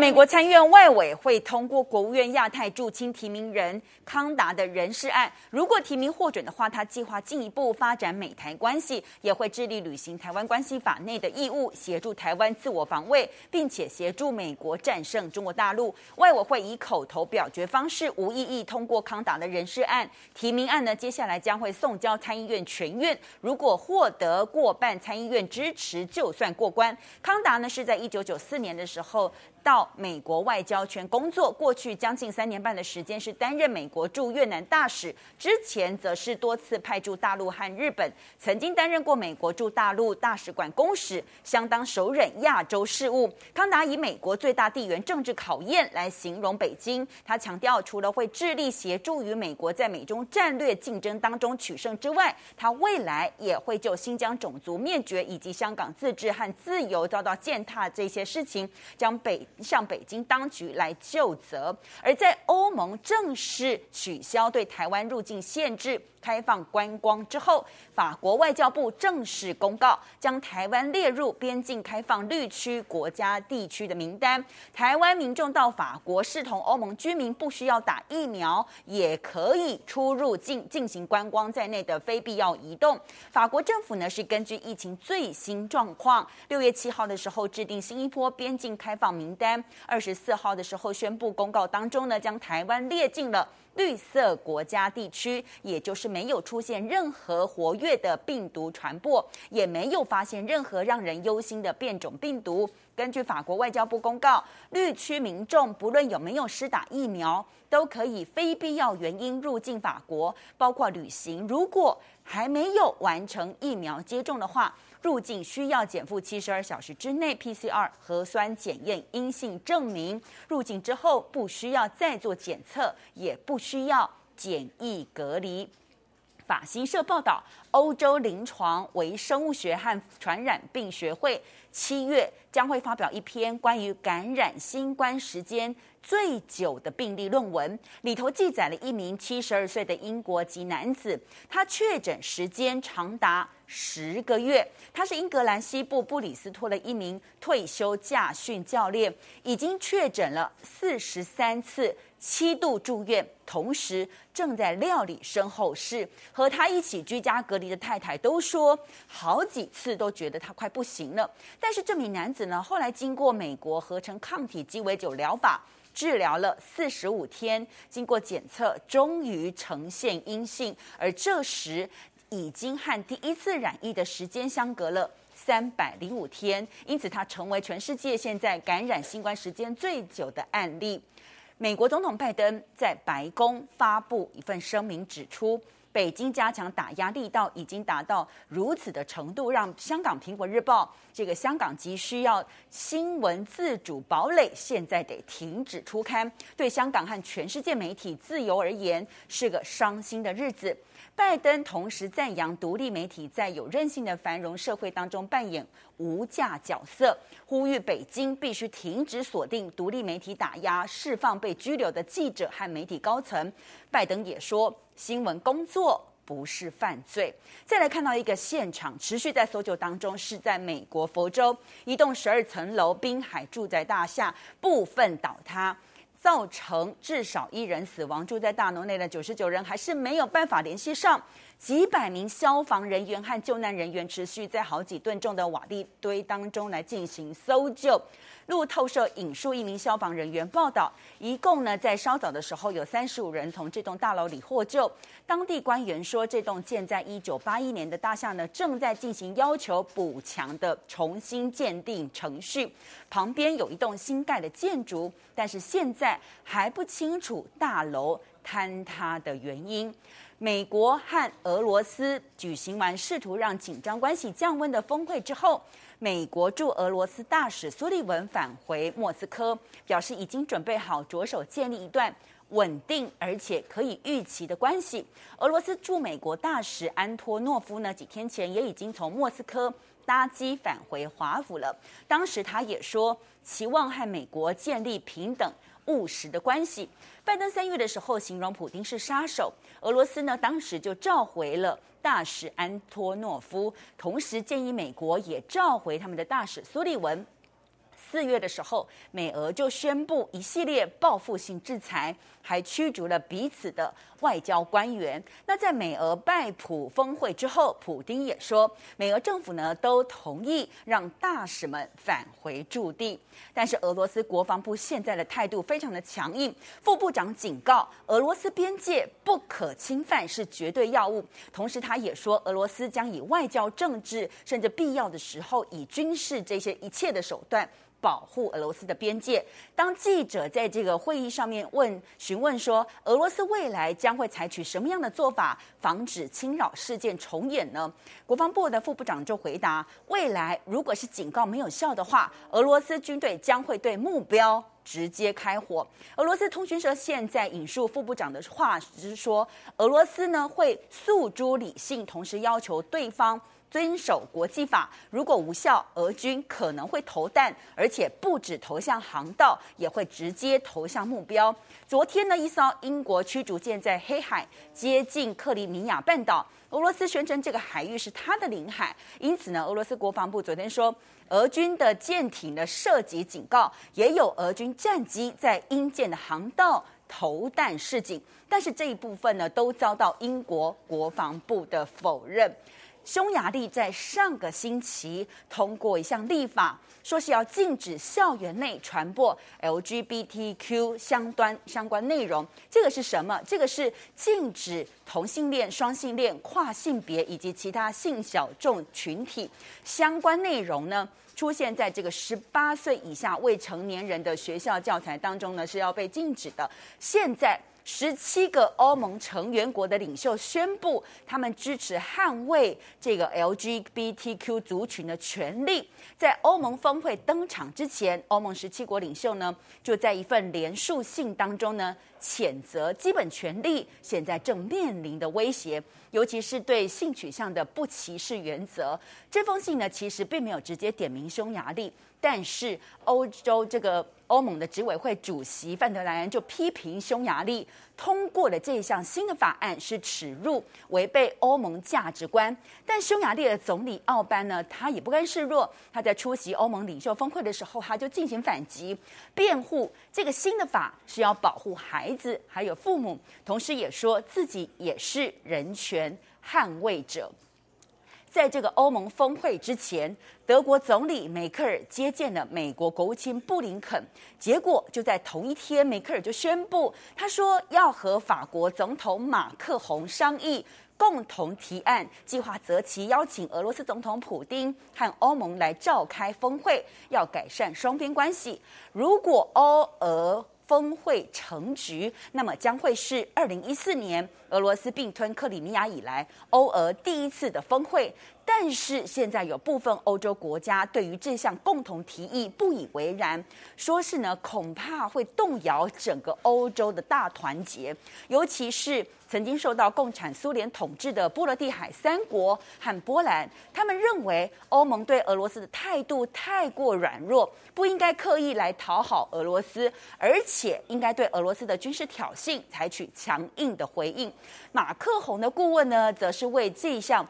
美国参议院外委会通过国务院亚太驻青提名人康达的人事案，如果提名获准的话，他计划进一步发展美台关系，也会致力履行台湾关系法内的义务，协助台湾自我防卫，并且协助美国战胜中国大陆。外委会以口头表决方式无异议通过康达的人事案提名案呢，接下来将会送交参议院全院，如果获得过半参议院支持，就算过关。康达呢是在一九九四年的时候。到美国外交圈工作，过去将近三年半的时间是担任美国驻越南大使，之前则是多次派驻大陆和日本，曾经担任过美国驻大陆大使馆公使，相当熟稔亚洲事务。康达以美国最大地缘政治考验来形容北京，他强调除了会致力协助于美国在美中战略竞争当中取胜之外，他未来也会就新疆种族灭绝以及香港自治和自由遭到践踏这些事情，将北。向北京当局来就责，而在欧盟正式取消对台湾入境限制。开放观光之后，法国外交部正式公告，将台湾列入边境开放绿区国家地区的名单。台湾民众到法国视同欧盟居民，不需要打疫苗，也可以出入境进行观光在内的非必要移动。法国政府呢是根据疫情最新状况，六月七号的时候制定新一波边境开放名单，二十四号的时候宣布公告当中呢，将台湾列进了。绿色国家地区，也就是没有出现任何活跃的病毒传播，也没有发现任何让人忧心的变种病毒。根据法国外交部公告，绿区民众不论有没有施打疫苗，都可以非必要原因入境法国，包括旅行。如果还没有完成疫苗接种的话，入境需要减负七十二小时之内 PCR 核酸检验阴性证明。入境之后不需要再做检测，也不需要检疫隔离。法新社报道，欧洲临床微生物学和传染病学会七月将会发表一篇关于感染新冠时间最久的病例论文，里头记载了一名七十二岁的英国籍男子，他确诊时间长达十个月。他是英格兰西部布里斯托的一名退休驾训教练，已经确诊了四十三次，七度住院，同时正在料理身后事。和他一起居家隔离的太太都说，好几次都觉得他快不行了。但是这名男子呢，后来经过美国合成抗体鸡尾酒疗法。治疗了四十五天，经过检测，终于呈现阴性，而这时已经和第一次染疫的时间相隔了三百零五天，因此他成为全世界现在感染新冠时间最久的案例。美国总统拜登在白宫发布一份声明，指出，北京加强打压力道已经达到如此的程度，让香港《苹果日报》这个香港急需要新闻自主堡垒，现在得停止出刊，对香港和全世界媒体自由而言是个伤心的日子。拜登同时赞扬独立媒体在有韧性的繁荣社会当中扮演无价角色，呼吁北京必须停止锁定独立媒体打压、释放被拘留的记者和媒体高层。拜登也说，新闻工作不是犯罪。再来看到一个现场，持续在搜救当中，是在美国佛州一栋十二层楼滨海住宅大厦部分倒塌。造成至少一人死亡，住在大楼内的九十九人还是没有办法联系上。几百名消防人员和救难人员持续在好几吨重的瓦砾堆当中来进行搜救。路透社引述一名消防人员报道，一共呢在稍早的时候有三十五人从这栋大楼里获救。当地官员说，这栋建在一九八一年的大厦呢正在进行要求补强的重新鉴定程序。旁边有一栋新盖的建筑，但是现在还不清楚大楼坍塌的原因。美国和俄罗斯举行完试图让紧张关系降温的峰会之后，美国驻俄罗斯大使苏利文返回莫斯科，表示已经准备好着手建立一段稳定而且可以预期的关系。俄罗斯驻美国大使安托诺夫呢，几天前也已经从莫斯科搭机返回华府了。当时他也说，期望和美国建立平等。务实的关系。拜登三月的时候形容普京是杀手，俄罗斯呢当时就召回了大使安托诺夫，同时建议美国也召回他们的大使苏利文。四月的时候，美俄就宣布一系列报复性制裁，还驱逐了彼此的外交官员。那在美俄拜普峰会之后，普丁也说，美俄政府呢都同意让大使们返回驻地。但是俄罗斯国防部现在的态度非常的强硬，副部长警告，俄罗斯边界不可侵犯是绝对要务。同时，他也说，俄罗斯将以外交、政治，甚至必要的时候以军事这些一切的手段。保护俄罗斯的边界。当记者在这个会议上面问询问说，俄罗斯未来将会采取什么样的做法，防止侵扰事件重演呢？国防部的副部长就回答：未来如果是警告没有效的话，俄罗斯军队将会对目标直接开火。俄罗斯通讯社现在引述副部长的话是说，俄罗斯呢会诉诸理性，同时要求对方。遵守国际法，如果无效，俄军可能会投弹，而且不止投向航道，也会直接投向目标。昨天呢，一艘英国驱逐舰在黑海接近克里米亚半岛，俄罗斯宣称这个海域是它的领海，因此呢，俄罗斯国防部昨天说，俄军的舰艇的射击警告，也有俄军战机在英舰的航道投弹示警，但是这一部分呢，都遭到英国国防部的否认。匈牙利在上个星期通过一项立法，说是要禁止校园内传播 LGBTQ 相关相关内容。这个是什么？这个是禁止同性恋、双性恋、跨性别以及其他性小众群体相关内容呢，出现在这个十八岁以下未成年人的学校教材当中呢，是要被禁止的。现在。十七个欧盟成员国的领袖宣布，他们支持捍卫这个 LGBTQ 族群的权利。在欧盟峰会登场之前，欧盟十七国领袖呢，就在一份联署信当中呢，谴责基本权利现在正面临的威胁，尤其是对性取向的不歧视原则。这封信呢，其实并没有直接点名匈牙利，但是欧洲这个。欧盟的执委会主席范德莱恩就批评匈牙利通过的这项新的法案是耻辱，违背欧盟价值观。但匈牙利的总理奥班呢，他也不甘示弱，他在出席欧盟领袖峰会的时候，他就进行反击，辩护这个新的法是要保护孩子还有父母，同时也说自己也是人权捍卫者。在这个欧盟峰会之前，德国总理梅克尔接见了美国国务卿布林肯，结果就在同一天，梅克尔就宣布，他说要和法国总统马克宏商议，共同提案，计划择期邀请俄罗斯总统普丁和欧盟来召开峰会，要改善双边关系。如果欧俄峰会成局，那么将会是二零一四年俄罗斯并吞克里米亚以来欧俄第一次的峰会。但是现在有部分欧洲国家对于这项共同提议不以为然，说是呢恐怕会动摇整个欧洲的大团结，尤其是曾经受到共产苏联统治的波罗的海三国和波兰，他们认为欧盟对俄罗斯的态度太过软弱，不应该刻意来讨好俄罗斯，而且应该对俄罗斯的军事挑衅采取强硬的回应。马克宏的顾问呢，则是为这项。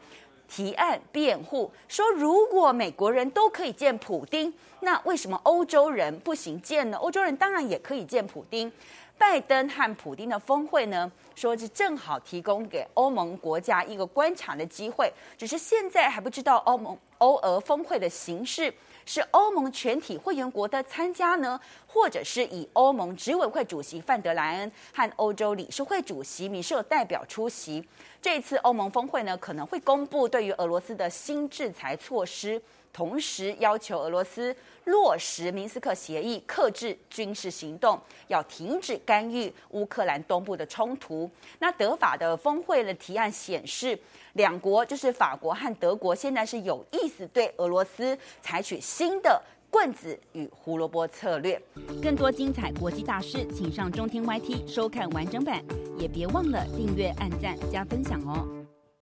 提案辩护说，如果美国人都可以见普丁，那为什么欧洲人不行见呢？欧洲人当然也可以见普丁。拜登和普丁的峰会呢，说是正好提供给欧盟国家一个观察的机会，只是现在还不知道欧盟欧俄峰会的形式。是欧盟全体会员国的参加呢，或者是以欧盟执委会主席范德莱恩和欧洲理事会主席米舍代表出席。这次欧盟峰会呢，可能会公布对于俄罗斯的新制裁措施，同时要求俄罗斯落实明斯克协议，克制军事行动，要停止干预乌克兰东部的冲突。那德法的峰会的提案显示。两国就是法国和德国，现在是有意思对俄罗斯采取新的棍子与胡萝卜策略。更多精彩国际大事，请上中天 YT 收看完整版，也别忘了订阅、按赞、加分享哦。